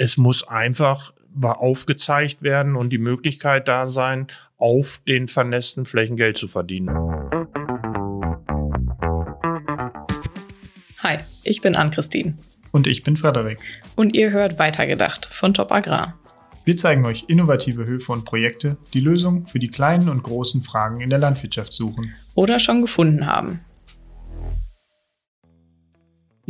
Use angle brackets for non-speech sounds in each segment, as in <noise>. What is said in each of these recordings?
es muss einfach aufgezeigt werden und die Möglichkeit da sein, auf den vernässten Flächen Geld zu verdienen. Hi, ich bin Ann-Christine. Und ich bin Frederik. Und ihr hört Weitergedacht von Top Agrar. Wir zeigen euch innovative Höfe und Projekte, die Lösungen für die kleinen und großen Fragen in der Landwirtschaft suchen. Oder schon gefunden haben.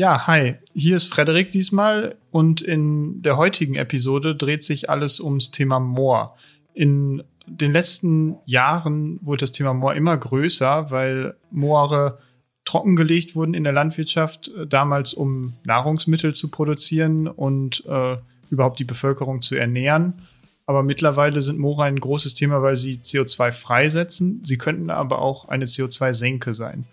Ja, hi, hier ist Frederik diesmal und in der heutigen Episode dreht sich alles ums Thema Moor. In den letzten Jahren wurde das Thema Moor immer größer, weil Moore trockengelegt wurden in der Landwirtschaft, äh, damals um Nahrungsmittel zu produzieren und äh, überhaupt die Bevölkerung zu ernähren. Aber mittlerweile sind Moore ein großes Thema, weil sie CO2 freisetzen. Sie könnten aber auch eine CO2-Senke sein.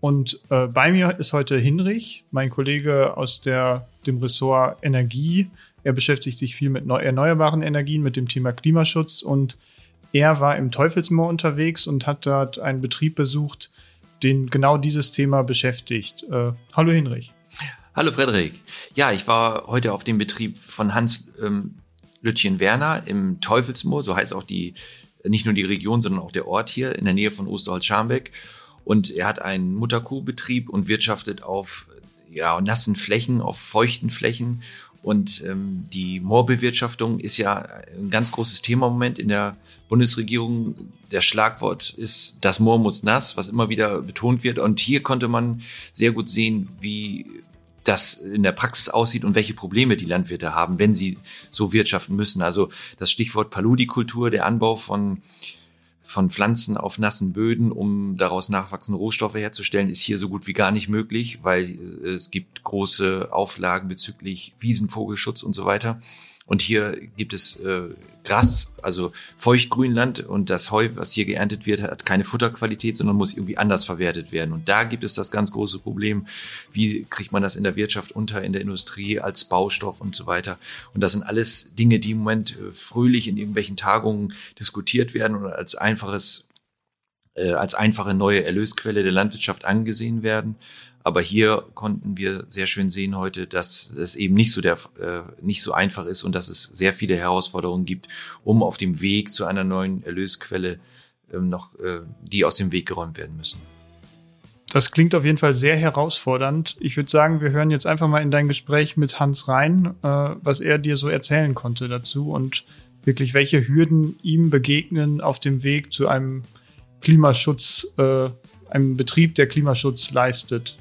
Und äh, bei mir ist heute Hinrich, mein Kollege aus der, dem Ressort Energie. Er beschäftigt sich viel mit erneuerbaren Energien, mit dem Thema Klimaschutz und er war im Teufelsmoor unterwegs und hat dort einen Betrieb besucht, den genau dieses Thema beschäftigt. Äh, hallo Hinrich. Hallo Frederik. Ja, ich war heute auf dem Betrieb von Hans ähm, Lütchen Werner im Teufelsmoor, so heißt auch die, nicht nur die Region, sondern auch der Ort hier in der Nähe von Osterholz-Scharmbeck. Und er hat einen Mutterkuhbetrieb und wirtschaftet auf ja, nassen Flächen, auf feuchten Flächen. Und ähm, die Moorbewirtschaftung ist ja ein ganz großes Thema im Moment in der Bundesregierung. Der Schlagwort ist, das Moor muss nass, was immer wieder betont wird. Und hier konnte man sehr gut sehen, wie das in der Praxis aussieht und welche Probleme die Landwirte haben, wenn sie so wirtschaften müssen. Also das Stichwort Paludikultur, der Anbau von von Pflanzen auf nassen Böden, um daraus nachwachsende Rohstoffe herzustellen, ist hier so gut wie gar nicht möglich, weil es gibt große Auflagen bezüglich Wiesenvogelschutz und so weiter. Und hier gibt es äh, Gras, also Feuchtgrünland und das Heu, was hier geerntet wird, hat keine Futterqualität, sondern muss irgendwie anders verwertet werden. Und da gibt es das ganz große Problem, wie kriegt man das in der Wirtschaft unter, in der Industrie als Baustoff und so weiter. Und das sind alles Dinge, die im Moment äh, fröhlich in irgendwelchen Tagungen diskutiert werden und als einfaches äh, als einfache neue Erlösquelle der Landwirtschaft angesehen werden. Aber hier konnten wir sehr schön sehen heute, dass es eben nicht so der, äh, nicht so einfach ist und dass es sehr viele Herausforderungen gibt, um auf dem Weg zu einer neuen Erlösquelle ähm, noch, äh, die aus dem Weg geräumt werden müssen. Das klingt auf jeden Fall sehr herausfordernd. Ich würde sagen, wir hören jetzt einfach mal in dein Gespräch mit Hans rein, äh, was er dir so erzählen konnte dazu und wirklich welche Hürden ihm begegnen auf dem Weg zu einem Klimaschutz, äh, einem Betrieb, der Klimaschutz leistet.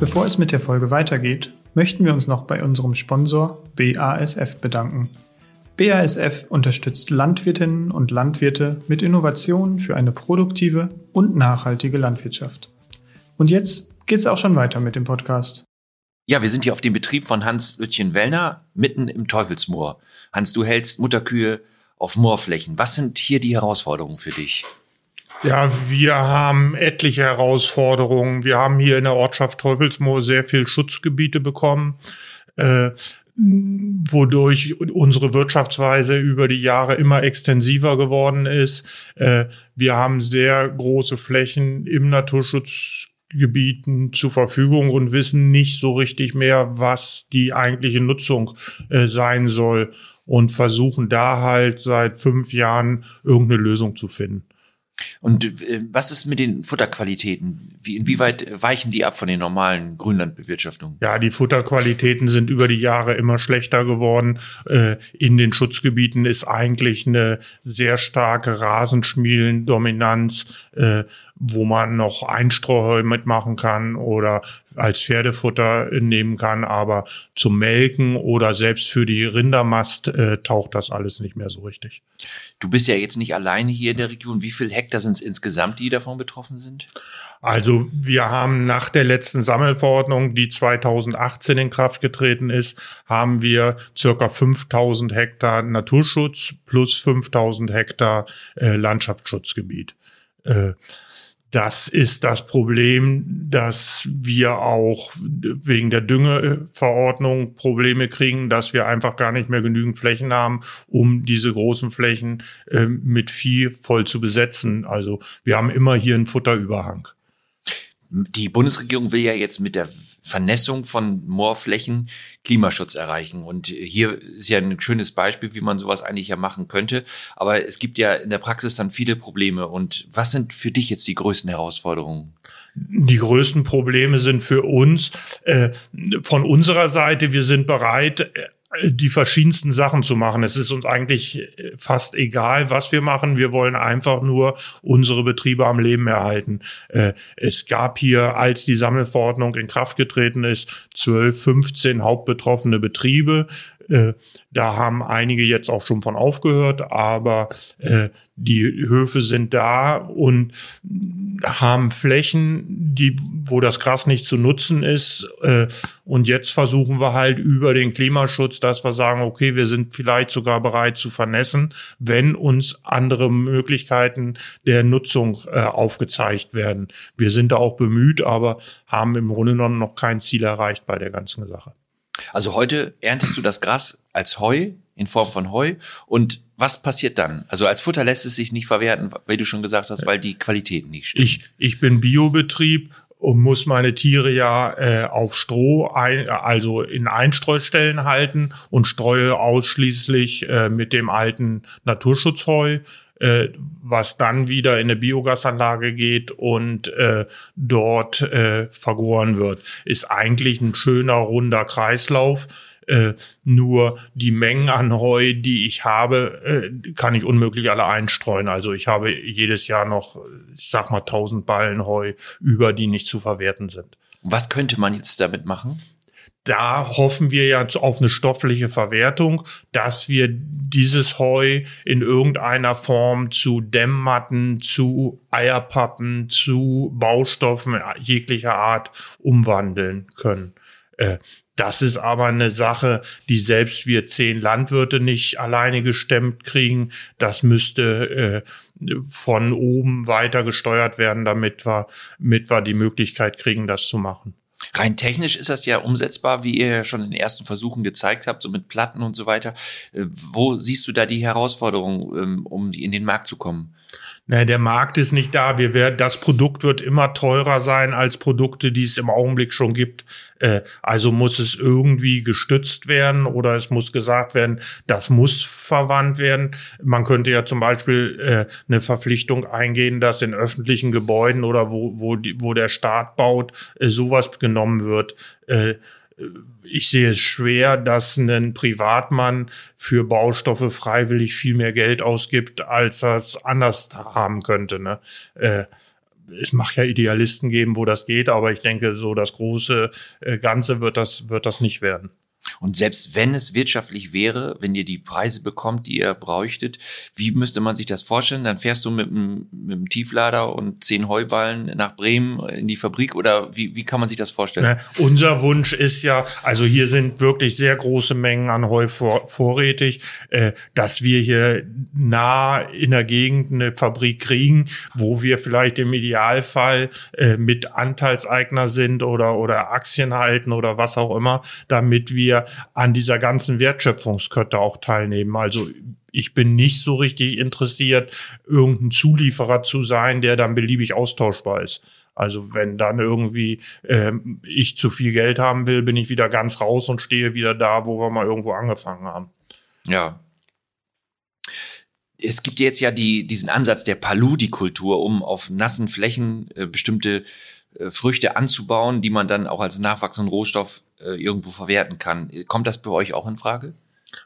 Bevor es mit der Folge weitergeht, möchten wir uns noch bei unserem Sponsor BASF bedanken. BASF unterstützt Landwirtinnen und Landwirte mit Innovationen für eine produktive und nachhaltige Landwirtschaft. Und jetzt geht's auch schon weiter mit dem Podcast. Ja, wir sind hier auf dem Betrieb von Hans Lütchen Wellner, mitten im Teufelsmoor. Hans, du hältst Mutterkühe auf Moorflächen. Was sind hier die Herausforderungen für dich? Ja, wir haben etliche Herausforderungen. Wir haben hier in der Ortschaft Teufelsmoor sehr viel Schutzgebiete bekommen, äh, wodurch unsere Wirtschaftsweise über die Jahre immer extensiver geworden ist. Äh, wir haben sehr große Flächen im Naturschutzgebieten zur Verfügung und wissen nicht so richtig mehr, was die eigentliche Nutzung äh, sein soll und versuchen da halt seit fünf Jahren irgendeine Lösung zu finden. Und äh, was ist mit den Futterqualitäten? Wie, inwieweit weichen die ab von den normalen Grünlandbewirtschaftungen? Ja, die Futterqualitäten sind über die Jahre immer schlechter geworden. Äh, in den Schutzgebieten ist eigentlich eine sehr starke Rasenschmielendominanz, äh, wo man noch Einstrohheu mitmachen kann oder als Pferdefutter nehmen kann. Aber zum Melken oder selbst für die Rindermast äh, taucht das alles nicht mehr so richtig. Du bist ja jetzt nicht alleine hier in der Region. Wie viel Hektar sind es insgesamt, die davon betroffen sind? Also wir haben nach der letzten Sammelverordnung, die 2018 in Kraft getreten ist, haben wir circa 5000 Hektar Naturschutz plus 5000 Hektar äh, Landschaftsschutzgebiet. Äh, das ist das Problem, dass wir auch wegen der Düngeverordnung Probleme kriegen, dass wir einfach gar nicht mehr genügend Flächen haben, um diese großen Flächen äh, mit Vieh voll zu besetzen. Also wir haben immer hier einen Futterüberhang. Die Bundesregierung will ja jetzt mit der Vernässung von Moorflächen Klimaschutz erreichen. Und hier ist ja ein schönes Beispiel, wie man sowas eigentlich ja machen könnte. Aber es gibt ja in der Praxis dann viele Probleme. Und was sind für dich jetzt die größten Herausforderungen? Die größten Probleme sind für uns äh, von unserer Seite, wir sind bereit, äh, die verschiedensten Sachen zu machen. Es ist uns eigentlich äh, fast egal, was wir machen. Wir wollen einfach nur unsere Betriebe am Leben erhalten. Äh, es gab hier, als die Sammelverordnung in Kraft getreten ist, 12, 15 hauptbetroffene Betriebe. Äh, da haben einige jetzt auch schon von aufgehört, aber äh, die Höfe sind da und haben Flächen, die, wo das Gras nicht zu nutzen ist. Äh, und jetzt versuchen wir halt über den Klimaschutz, dass wir sagen, okay, wir sind vielleicht sogar bereit zu vernässen, wenn uns andere Möglichkeiten der Nutzung äh, aufgezeigt werden. Wir sind da auch bemüht, aber haben im Grunde genommen noch kein Ziel erreicht bei der ganzen Sache. Also heute erntest du das Gras als Heu in Form von Heu und was passiert dann? Also als Futter lässt es sich nicht verwerten, wie du schon gesagt hast, weil die Qualität nicht stimmt. Ich, ich bin Biobetrieb und muss meine Tiere ja äh, auf Stroh, ein, also in Einstreustellen halten und streue ausschließlich äh, mit dem alten Naturschutzheu äh, was dann wieder in eine Biogasanlage geht und äh, dort äh, vergoren wird. Ist eigentlich ein schöner runder Kreislauf. Äh, nur die Mengen an Heu, die ich habe, äh, kann ich unmöglich alle einstreuen. Also ich habe jedes Jahr noch, ich sag mal, 1000 Ballen Heu über, die nicht zu verwerten sind. Was könnte man jetzt damit machen? Da hoffen wir ja auf eine stoffliche Verwertung, dass wir dieses Heu in irgendeiner Form zu Dämmmatten, zu Eierpappen, zu Baustoffen jeglicher Art umwandeln können. Äh, das ist aber eine Sache, die selbst wir zehn Landwirte nicht alleine gestemmt kriegen. Das müsste äh, von oben weiter gesteuert werden, damit wir, damit wir die Möglichkeit kriegen, das zu machen. Rein technisch ist das ja umsetzbar, wie ihr ja schon in den ersten Versuchen gezeigt habt, so mit Platten und so weiter. Äh, wo siehst du da die Herausforderung, ähm, um in den Markt zu kommen? Na, der Markt ist nicht da. Wir werden, das Produkt wird immer teurer sein als Produkte, die es im Augenblick schon gibt. Äh, also muss es irgendwie gestützt werden oder es muss gesagt werden, das muss verwandt werden. Man könnte ja zum Beispiel äh, eine Verpflichtung eingehen, dass in öffentlichen Gebäuden oder wo, wo, die, wo der Staat baut, äh, sowas genommen wird. Ich sehe es schwer, dass ein Privatmann für Baustoffe freiwillig viel mehr Geld ausgibt, als er es anders haben könnte. Ne? Äh, es mag ja Idealisten geben, wo das geht, aber ich denke, so das große äh, Ganze wird das, wird das nicht werden. Und selbst wenn es wirtschaftlich wäre, wenn ihr die Preise bekommt, die ihr bräuchtet, wie müsste man sich das vorstellen? Dann fährst du mit einem, mit einem Tieflader und zehn Heuballen nach Bremen in die Fabrik oder wie, wie kann man sich das vorstellen? Na, unser Wunsch ist ja, also hier sind wirklich sehr große Mengen an Heu vor, vorrätig, äh, dass wir hier nah in der Gegend eine Fabrik kriegen, wo wir vielleicht im Idealfall äh, mit Anteilseigner sind oder, oder Aktien halten oder was auch immer, damit wir wir an dieser ganzen Wertschöpfungskette auch teilnehmen. Also ich bin nicht so richtig interessiert, irgendein Zulieferer zu sein, der dann beliebig austauschbar ist. Also wenn dann irgendwie äh, ich zu viel Geld haben will, bin ich wieder ganz raus und stehe wieder da, wo wir mal irgendwo angefangen haben. Ja. Es gibt jetzt ja die, diesen Ansatz der Paludi-Kultur, um auf nassen Flächen äh, bestimmte Früchte anzubauen, die man dann auch als nachwachsenden Rohstoff äh, irgendwo verwerten kann. Kommt das bei euch auch in Frage?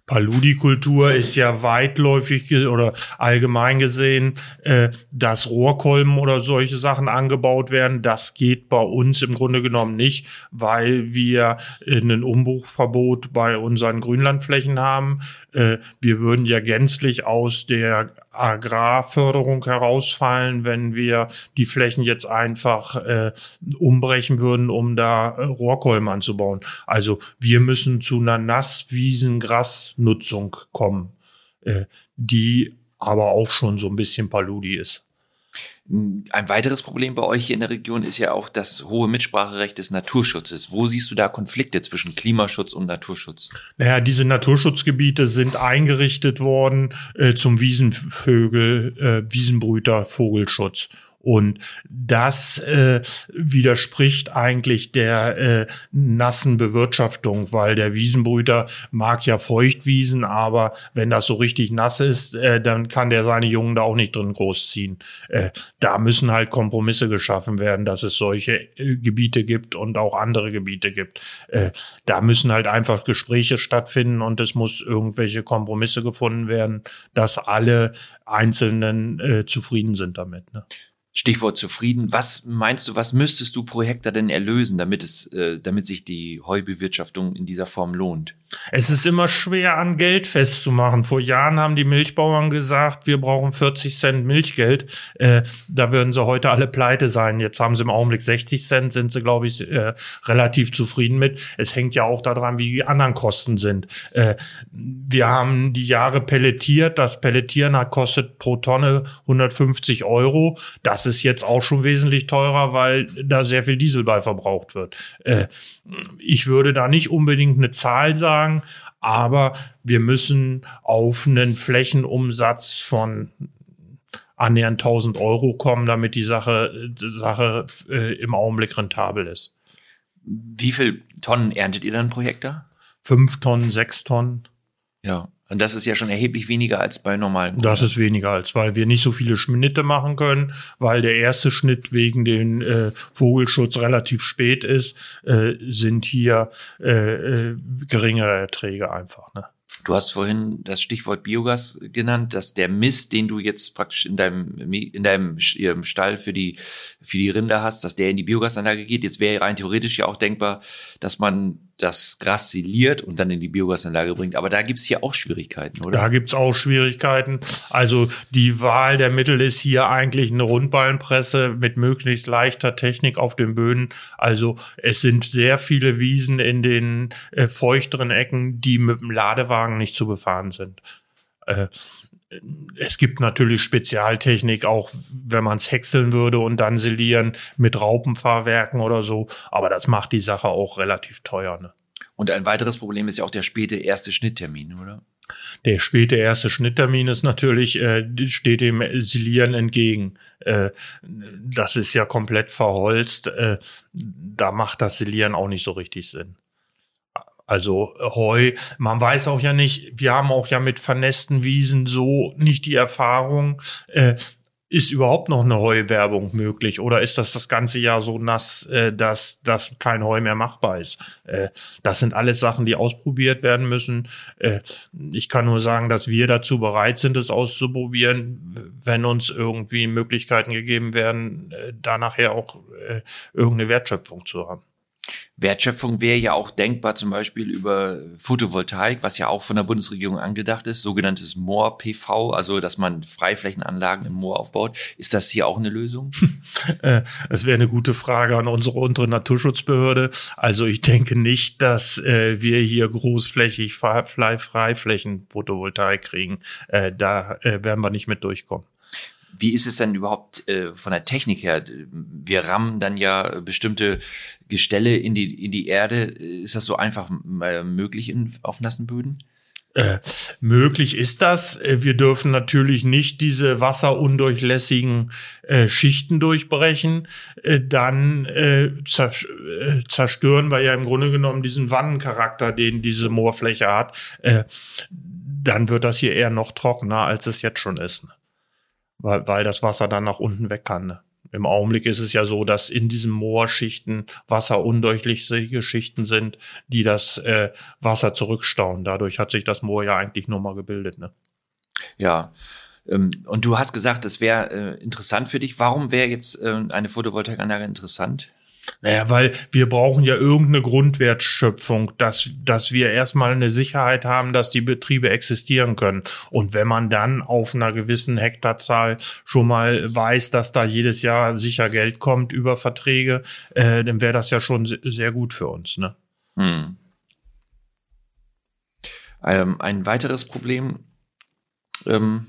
Paludikultur ist ja weitläufig oder allgemein gesehen, äh, dass Rohrkolben oder solche Sachen angebaut werden. Das geht bei uns im Grunde genommen nicht, weil wir ein Umbruchverbot bei unseren Grünlandflächen haben. Äh, wir würden ja gänzlich aus der Agrarförderung herausfallen, wenn wir die Flächen jetzt einfach äh, umbrechen würden, um da äh, Rohrkolben anzubauen. Also wir müssen zu einer Nasswiesengrasnutzung kommen, äh, die aber auch schon so ein bisschen Paludi ist. Ein weiteres Problem bei euch hier in der Region ist ja auch das hohe Mitspracherecht des Naturschutzes. Wo siehst du da Konflikte zwischen Klimaschutz und Naturschutz? Naja, diese Naturschutzgebiete sind eingerichtet worden äh, zum Wiesenvögel, äh, Wiesenbrüter, Vogelschutz. Und das äh, widerspricht eigentlich der äh, nassen Bewirtschaftung, weil der Wiesenbrüter mag ja Feuchtwiesen, aber wenn das so richtig nass ist, äh, dann kann der seine Jungen da auch nicht drin großziehen. Äh, da müssen halt Kompromisse geschaffen werden, dass es solche äh, Gebiete gibt und auch andere Gebiete gibt. Äh, da müssen halt einfach Gespräche stattfinden und es muss irgendwelche Kompromisse gefunden werden, dass alle Einzelnen äh, zufrieden sind damit. Ne? Stichwort zufrieden. Was meinst du, was müsstest du pro Hektar denn erlösen, damit es, äh, damit sich die Heubewirtschaftung in dieser Form lohnt? Es ist immer schwer an Geld festzumachen. Vor Jahren haben die Milchbauern gesagt, wir brauchen 40 Cent Milchgeld. Äh, da würden sie heute alle pleite sein. Jetzt haben sie im Augenblick 60 Cent, sind sie, glaube ich, äh, relativ zufrieden mit. Es hängt ja auch daran, wie die anderen Kosten sind. Äh, wir haben die Jahre pelletiert. Das Pelletieren hat kostet pro Tonne 150 Euro. Das ist jetzt auch schon wesentlich teurer, weil da sehr viel Diesel bei verbraucht wird. Äh, ich würde da nicht unbedingt eine Zahl sagen, aber wir müssen auf einen Flächenumsatz von annähernd 1000 Euro kommen, damit die Sache, die Sache äh, im Augenblick rentabel ist. Wie viel Tonnen erntet ihr dann pro Hektar? Fünf Tonnen, sechs Tonnen. Ja, und das ist ja schon erheblich weniger als bei normalen. Das ist weniger als, weil wir nicht so viele Schnitte machen können, weil der erste Schnitt wegen den äh, Vogelschutz relativ spät ist, äh, sind hier äh, äh, geringere Erträge einfach. Ne? Du hast vorhin das Stichwort Biogas genannt, dass der Mist, den du jetzt praktisch in deinem, in deinem Stall für die, für die Rinder hast, dass der in die Biogasanlage geht. Jetzt wäre rein theoretisch ja auch denkbar, dass man das Gras siliert und dann in die Biogasanlage bringt. Aber da gibt's hier auch Schwierigkeiten, oder? Da gibt's auch Schwierigkeiten. Also die Wahl der Mittel ist hier eigentlich eine Rundballenpresse mit möglichst leichter Technik auf den Böden. Also es sind sehr viele Wiesen in den äh, feuchteren Ecken, die mit dem Ladewagen nicht zu befahren sind. Äh, es gibt natürlich Spezialtechnik, auch wenn man es häckseln würde und dann silieren mit Raupenfahrwerken oder so. Aber das macht die Sache auch relativ teuer. Ne? Und ein weiteres Problem ist ja auch der späte erste Schnitttermin, oder? Der späte erste Schnitttermin ist natürlich, äh, steht dem Silieren entgegen. Äh, das ist ja komplett verholzt. Äh, da macht das Silieren auch nicht so richtig Sinn. Also Heu, man weiß auch ja nicht, wir haben auch ja mit vernässten Wiesen so nicht die Erfahrung, äh, ist überhaupt noch eine Heuwerbung möglich oder ist das das ganze Jahr so nass, äh, dass, dass kein Heu mehr machbar ist? Äh, das sind alles Sachen, die ausprobiert werden müssen. Äh, ich kann nur sagen, dass wir dazu bereit sind, es auszuprobieren, wenn uns irgendwie Möglichkeiten gegeben werden, äh, da nachher auch äh, irgendeine Wertschöpfung zu haben. Wertschöpfung wäre ja auch denkbar, zum Beispiel über Photovoltaik, was ja auch von der Bundesregierung angedacht ist, sogenanntes Moor-PV, also dass man Freiflächenanlagen im Moor aufbaut. Ist das hier auch eine Lösung? <laughs> Äh, es wäre eine gute Frage an unsere untere Naturschutzbehörde. Also ich denke nicht, dass äh, wir hier großflächig Freiflächen Photovoltaik kriegen. Äh, da äh, werden wir nicht mit durchkommen. Wie ist es denn überhaupt äh, von der Technik her? Wir rammen dann ja bestimmte Gestelle in die, in die Erde. Ist das so einfach äh, möglich in, auf nassen Böden? Äh, möglich ist das. Äh, wir dürfen natürlich nicht diese wasserundurchlässigen äh, Schichten durchbrechen. Äh, dann äh, zerstören wir ja im Grunde genommen diesen Wannencharakter, den diese Moorfläche hat. dann wird das hier eher noch trockener, als es jetzt schon ist. Weil, weil das Wasser dann nach unten weg kann. Ne? Im Augenblick ist es ja so, dass in diesen Moorschichten wasserundurchlässige Schichten sind, die das äh, Wasser zurückstauen. Dadurch hat sich das Moor ja eigentlich nur mal gebildet. Ne? Ja. Ähm, und du hast gesagt, das wäre äh, interessant für dich. Warum wäre jetzt äh, eine Photovoltaikanlage interessant? Naja, weil wir brauchen ja irgendeine Grundwertschöpfung, dass, dass wir erstmal eine Sicherheit haben, dass die Betriebe existieren können. Und wenn man dann auf einer gewissen Hektarzahl schon mal weiß, dass da jedes Jahr sicher Geld kommt über Verträge, äh, dann wäre das ja schon sehr gut für uns. Ne? Hm. Ähm, ein weiteres Problem, ähm,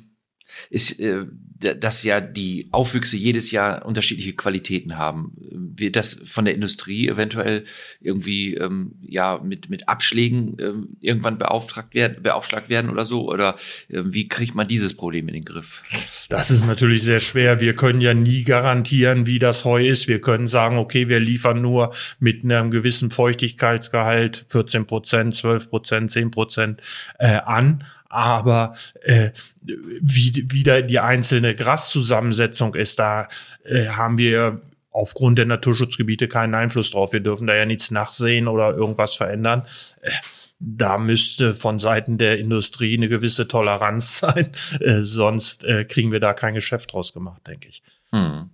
ist, äh, dass ja die Aufwüchse jedes Jahr unterschiedliche Qualitäten haben. Wird das von der Industrie eventuell irgendwie ähm, ja mit mit Abschlägen ähm, irgendwann beauftragt werden, beaufschlagt werden oder so? Oder äh, wie kriegt man dieses Problem in den Griff? Das ist natürlich sehr schwer. Wir können ja nie garantieren, wie das Heu ist. Wir können sagen, okay, wir liefern nur mit einem gewissen Feuchtigkeitsgehalt 14 Prozent, 12 Prozent, 10 Prozent äh, an aber äh, wie wieder die einzelne Graszusammensetzung ist, da äh, haben wir aufgrund der Naturschutzgebiete keinen Einfluss drauf. Wir dürfen da ja nichts nachsehen oder irgendwas verändern. Äh, da müsste von Seiten der Industrie eine gewisse Toleranz <laughs> sein, äh, sonst äh, kriegen wir da kein Geschäft draus gemacht, denke ich. Hm.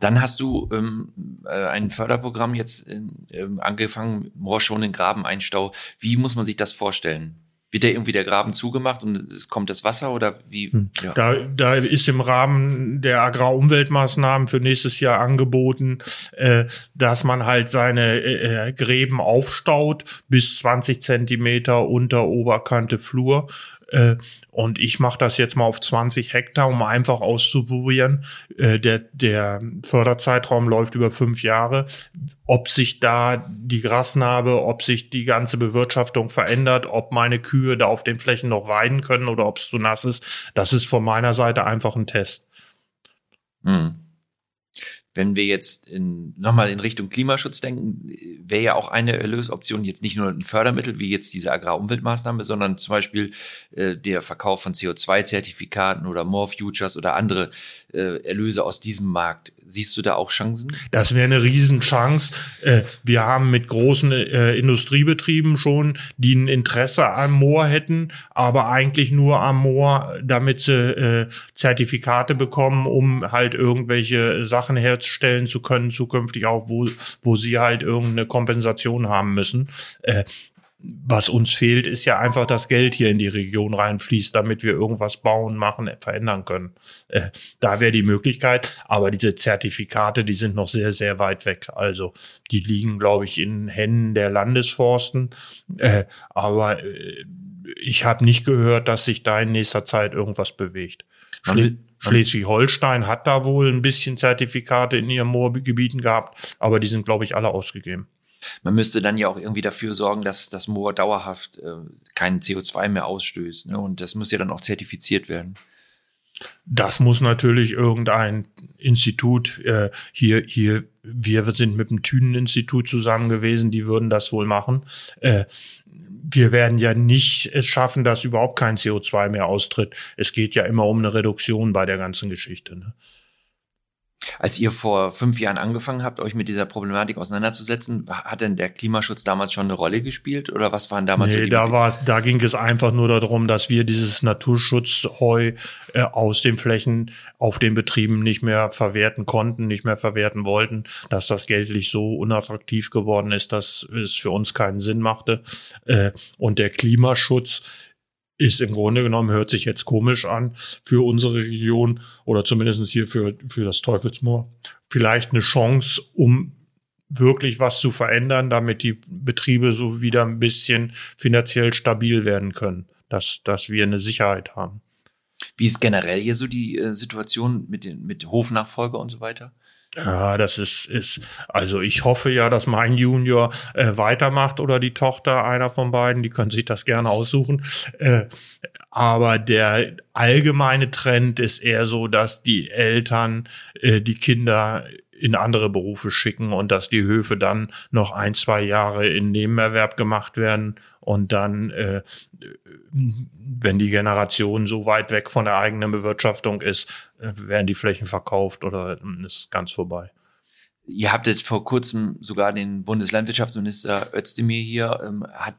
Dann hast du ähm, äh, ein Förderprogramm jetzt ähm, angefangen, Moorschonenden Grabeneinstau. Wie muss man sich das vorstellen? Wird da irgendwie der Graben zugemacht und es kommt das Wasser oder wie? Hm. Ja. Da, da ist im Rahmen der Agrarumweltmaßnahmen für nächstes Jahr angeboten, äh, dass man halt seine äh, äh Gräben aufstaut bis 20 Zentimeter unter Oberkante Flur äh, und ich mache das jetzt mal auf 20 Hektar, um einfach auszuprobieren. Äh, der, der Förderzeitraum läuft über fünf Jahre. Ob sich da die Grasnarbe, ob sich die ganze Bewirtschaftung verändert, ob meine Kühe da auf den Flächen noch weiden können oder ob es zu nass ist, das ist von meiner Seite einfach ein Test. Hm wenn wir jetzt nochmal in Richtung Klimaschutz denken, wäre ja auch eine Erlösoption jetzt nicht nur ein Fördermittel wie jetzt diese Agrarumweltmaßnahme, sondern zum Beispiel äh, der Verkauf von CO2-Zertifikaten oder More Futures oder andere äh, Erlöse aus diesem Markt. Siehst du da auch Chancen? Das wäre eine Riesenchance. Äh, wir haben mit großen äh, Industriebetrieben schon, die ein Interesse am Moor hätten, aber eigentlich nur am Moor, damit sie äh, Zertifikate bekommen, um halt irgendwelche Sachen herzustellen zu können, zukünftig auch, wo, wo sie halt irgendeine Kompensation haben müssen was uns fehlt, ist ja einfach, dass Geld hier in die Region reinfließt, damit wir irgendwas bauen, machen, verändern können. Äh, da wäre die Möglichkeit, aber diese Zertifikate, die sind noch sehr, sehr weit weg. Also die liegen, glaube ich, in Händen der Landesforsten. Äh, aber äh, ich habe nicht gehört, dass sich da in nächster Zeit irgendwas bewegt. Schle Schleswig-Holstein hat da wohl ein bisschen Zertifikate in ihren Moorgebieten gehabt, aber die sind, glaube ich, alle ausgegeben. Man müsste dann ja auch irgendwie dafür sorgen, dass das Moor dauerhaft äh, kein CO2 mehr ausstößt. Ne? Und das muss ja dann auch zertifiziert werden. Das muss natürlich irgendein Institut äh, hier hier wir sind mit dem Thünen-Institut zusammen gewesen, die würden das wohl machen. Äh, wir werden ja nicht es schaffen, dass überhaupt kein CO2 mehr austritt. Es geht ja immer um eine Reduktion bei der ganzen Geschichte. Ne? Als ihr vor fünf Jahren angefangen habt, euch mit dieser Problematik auseinanderzusetzen, hat denn der Klimaschutz damals schon eine Rolle gespielt oder was waren damals? Nee, so da war, da ging es einfach nur darum, dass wir dieses Naturschutzheu äh, aus den Flächen auf den Betrieben nicht mehr verwerten konnten, nicht mehr verwerten wollten, dass das geldlich so unattraktiv geworden ist, dass es für uns keinen Sinn machte. Äh, und der Klimaschutz ist im Grunde genommen, hört sich jetzt komisch an, für unsere Region oder zumindest hier für, für das Teufelsmoor vielleicht eine Chance, um wirklich was zu verändern, damit die Betriebe so wieder ein bisschen finanziell stabil werden können, dass, dass wir eine Sicherheit haben. Wie ist generell hier so die äh, Situation mit, den, mit Hofnachfolger und so weiter? Ja, das ist, ist, also ich hoffe ja, dass mein Junior äh, weitermacht oder die Tochter, einer von beiden, die können sich das gerne aussuchen. Äh, aber der allgemeine Trend ist eher so, dass die Eltern äh, die Kinder in andere Berufe schicken und dass die Höfe dann noch ein, zwei Jahre in Nebenerwerb gemacht werden und dann, äh, wenn die Generation so weit weg von der eigenen Bewirtschaftung ist, äh, werden die Flächen verkauft oder ist ganz vorbei. Ihr habt jetzt vor kurzem sogar den Bundeslandwirtschaftsminister Özdemir hier. Ähm, hat,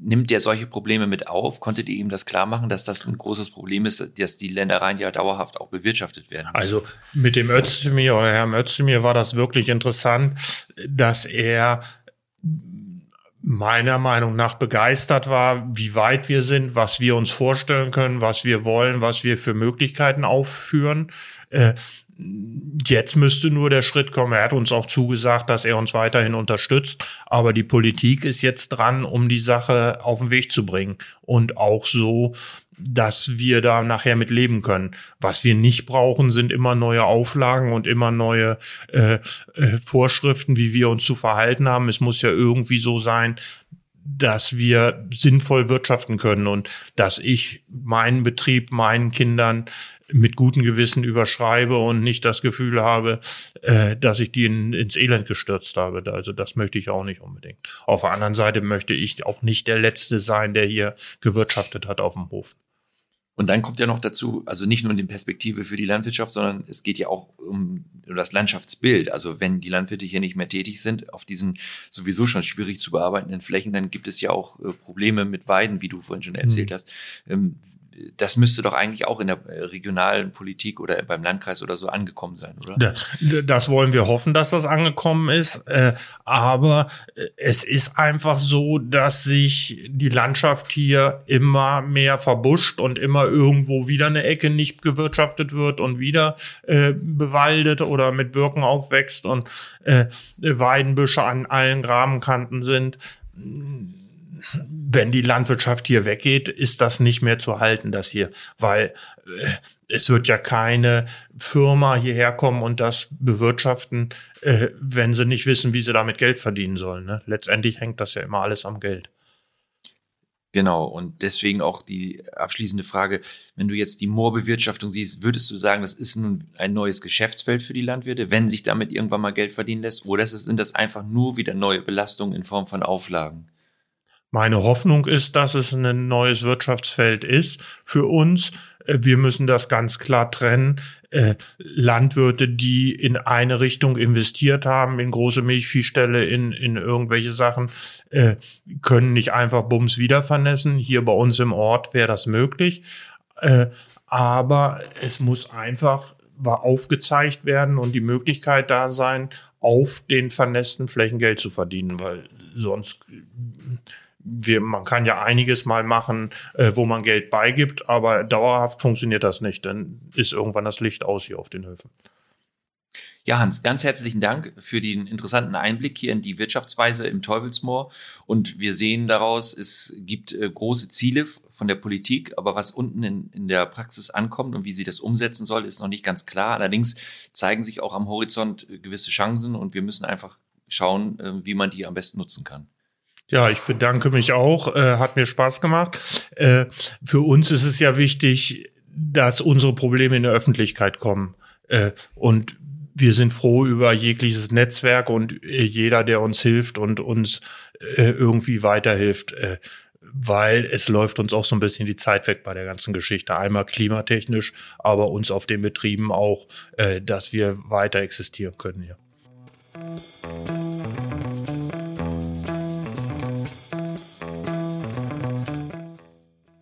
nimmt der solche Probleme mit auf? Konntet ihr ihm das klar machen, dass das ein großes Problem ist, dass die Ländereien ja dauerhaft auch bewirtschaftet werden? Müssen? Also mit dem Özdemir oder Herrn Özdemir war das wirklich interessant, dass er meiner Meinung nach begeistert war, wie weit wir sind, was wir uns vorstellen können, was wir wollen, was wir für Möglichkeiten aufführen. Äh, Jetzt müsste nur der Schritt kommen. Er hat uns auch zugesagt, dass er uns weiterhin unterstützt. Aber die Politik ist jetzt dran, um die Sache auf den Weg zu bringen und auch so dass wir da nachher mit leben können. Was wir nicht brauchen, sind immer neue Auflagen und immer neue äh, äh, Vorschriften, wie wir uns zu verhalten haben. Es muss ja irgendwie so sein, dass wir sinnvoll wirtschaften können und dass ich meinen Betrieb meinen Kindern mit gutem Gewissen überschreibe und nicht das Gefühl habe, äh, dass ich die in, ins Elend gestürzt habe. Also das möchte ich auch nicht unbedingt. Auf der anderen Seite möchte ich auch nicht der Letzte sein, der hier gewirtschaftet hat auf dem Hof. Und dann kommt ja noch dazu, also nicht nur die Perspektive für die Landwirtschaft, sondern es geht ja auch um, das Landschaftsbild. Also wenn die Landwirte hier nicht mehr tätig sind auf diesen sowieso schon schwierig zu bearbeitenden Flächen, dann gibt es ja auch äh, Probleme mit Weiden, wie du vorhin schon erzählt mhm. hast. Das müsste doch eigentlich auch in der äh, regionalen Politik oder beim Landkreis oder so angekommen sein, oder? Das wollen wir hoffen, dass das angekommen ist. Äh, aber äh, es ist einfach so, dass sich die Landschaft hier immer mehr verbuscht und immer irgendwo wieder eine Ecke nicht gewirtschaftet wird und wieder bewaldet oder mit Birken aufwächst und Weidenbüsche an allen Grabenkanten sind wenn die Landwirtschaft hier weggeht, ist das nicht mehr zu halten, das hier, weil äh, es wird ja keine Firma hierher kommen und das bewirtschaften, äh, wenn sie nicht wissen, wie sie damit Geld verdienen sollen. Ne? Letztendlich hängt das ja immer alles am Geld. Genau, und deswegen auch die abschließende Frage, wenn du jetzt die Moorbewirtschaftung siehst, würdest du sagen, das ist nun ein neues Geschäftsfeld für die Landwirte, wenn sich damit irgendwann mal Geld verdienen lässt, oder sind das einfach nur wieder neue Belastungen in Form von Auflagen? Meine Hoffnung ist, dass es ein neues Wirtschaftsfeld ist für uns. Äh, wir müssen das ganz klar trennen. Äh, Landwirte, die in eine Richtung investiert haben, in große Milchviehställe, in, in irgendwelche Sachen, äh, können nicht einfach Bums wieder vernässen. Hier bei uns im Ort wäre das möglich. Aber es muss einfach aufgezeigt werden und die Möglichkeit da sein, auf den vernässten Flächen Geld zu verdienen, weil sonst wir, man kann ja einiges mal machen, äh, wo man Geld beigibt, aber dauerhaft funktioniert das nicht. Dann ist irgendwann das Licht aus hier auf den Höfen. Ja, Hans, ganz herzlichen Dank für den interessanten Einblick hier in die Wirtschaftsweise im Teufelsmoor. Und wir sehen daraus, es gibt äh, große Ziele von der Politik, aber was unten in, in der Praxis ankommt und wie sie das umsetzen soll, ist noch nicht ganz klar. Allerdings zeigen sich auch am Horizont äh, gewisse Chancen und wir müssen einfach schauen, äh, wie man die am besten nutzen kann. Ja, ich bedanke mich auch. Äh, hat mir Spaß gemacht. Äh, für uns ist es ja wichtig, dass unsere Probleme in der Öffentlichkeit kommen. Äh, und wir sind froh über jegliches Netzwerk und äh, jeder, der uns hilft und uns äh, irgendwie weiterhilft. Äh, weil es läuft uns auch so ein bisschen die Zeit weg bei der ganzen Geschichte. Einmal klimatechnisch, aber uns auf den Betrieben auch, dass wir weiter existieren können hier.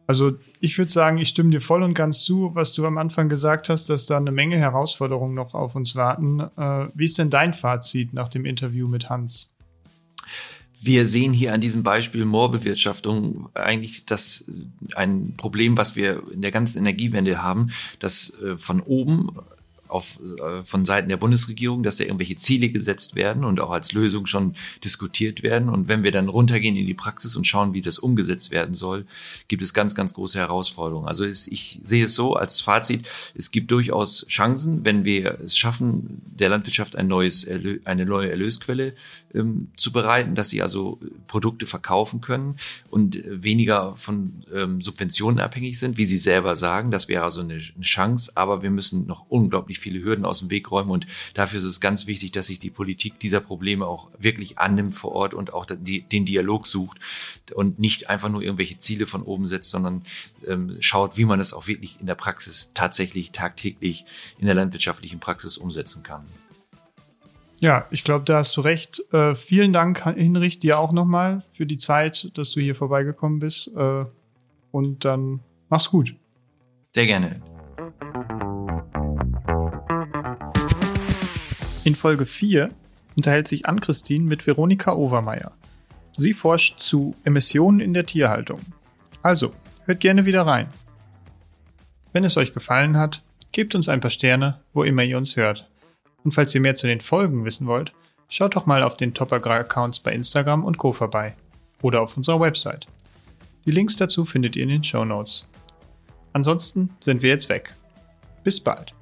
Also ich würde sagen, ich stimme dir voll und ganz zu, was du am Anfang gesagt hast, dass da eine Menge Herausforderungen noch auf uns warten. Äh, wie ist denn dein Fazit nach dem Interview mit Hans? Wir sehen hier an diesem Beispiel Moorbewirtschaftung eigentlich das ein Problem, was wir in der ganzen Energiewende haben, dass äh, von oben auf, äh, von Seiten der Bundesregierung, dass da irgendwelche Ziele gesetzt werden und auch als Lösung schon diskutiert werden. Und wenn wir dann runtergehen in die Praxis und schauen, wie das umgesetzt werden soll, gibt es ganz, ganz große Herausforderungen. Also es, ich sehe es so als Fazit, es gibt durchaus Chancen, wenn wir es schaffen, der Landwirtschaft ein neues, eine neue Erlösquelle ähm, zu bereiten, dass sie also Produkte verkaufen können und weniger von ähm, Subventionen abhängig sind, wie sie selber sagen. Das wäre also eine, eine Chance, aber wir müssen noch unglaublich viele Hürden aus dem Weg räumen und dafür ist es ganz wichtig, dass sich die Politik dieser Probleme auch wirklich annimmt vor Ort und auch den Dialog sucht und nicht einfach nur irgendwelche Ziele von oben setzt, sondern ähm, schaut, wie man es auch wirklich in der Praxis tatsächlich tagtäglich in der landwirtschaftlichen Praxis umsetzen kann. Ja, ich glaube, da hast du recht. Äh, vielen Dank, Hinrich, dir auch nochmal für die Zeit, dass du hier vorbeigekommen bist. Äh, und dann mach's gut. Sehr gerne. In Folge 4 unterhält sich Ann-Christine mit Veronika Overmeier. Sie forscht zu Emissionen in der Tierhaltung. Also, hört gerne wieder rein. Wenn es euch gefallen hat, gebt uns ein paar Sterne, wo immer ihr uns hört. Und falls ihr mehr zu den Folgen wissen wollt, schaut doch mal auf den Top Accounts bei Instagram und Co. vorbei. Oder auf unserer Website. Die Links dazu findet ihr in den Show Notes. Ansonsten sind wir jetzt weg. Bis bald.